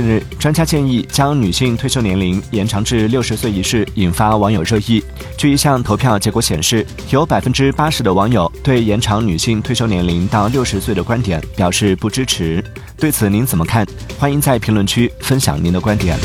近日专家建议将女性退休年龄延长至六十岁一事引发网友热议。据一项投票结果显示有百分之八十的网友对延长女性退休年龄到六十岁的观点表示不支持。对此您怎么看？欢迎在评论区分享您的观点。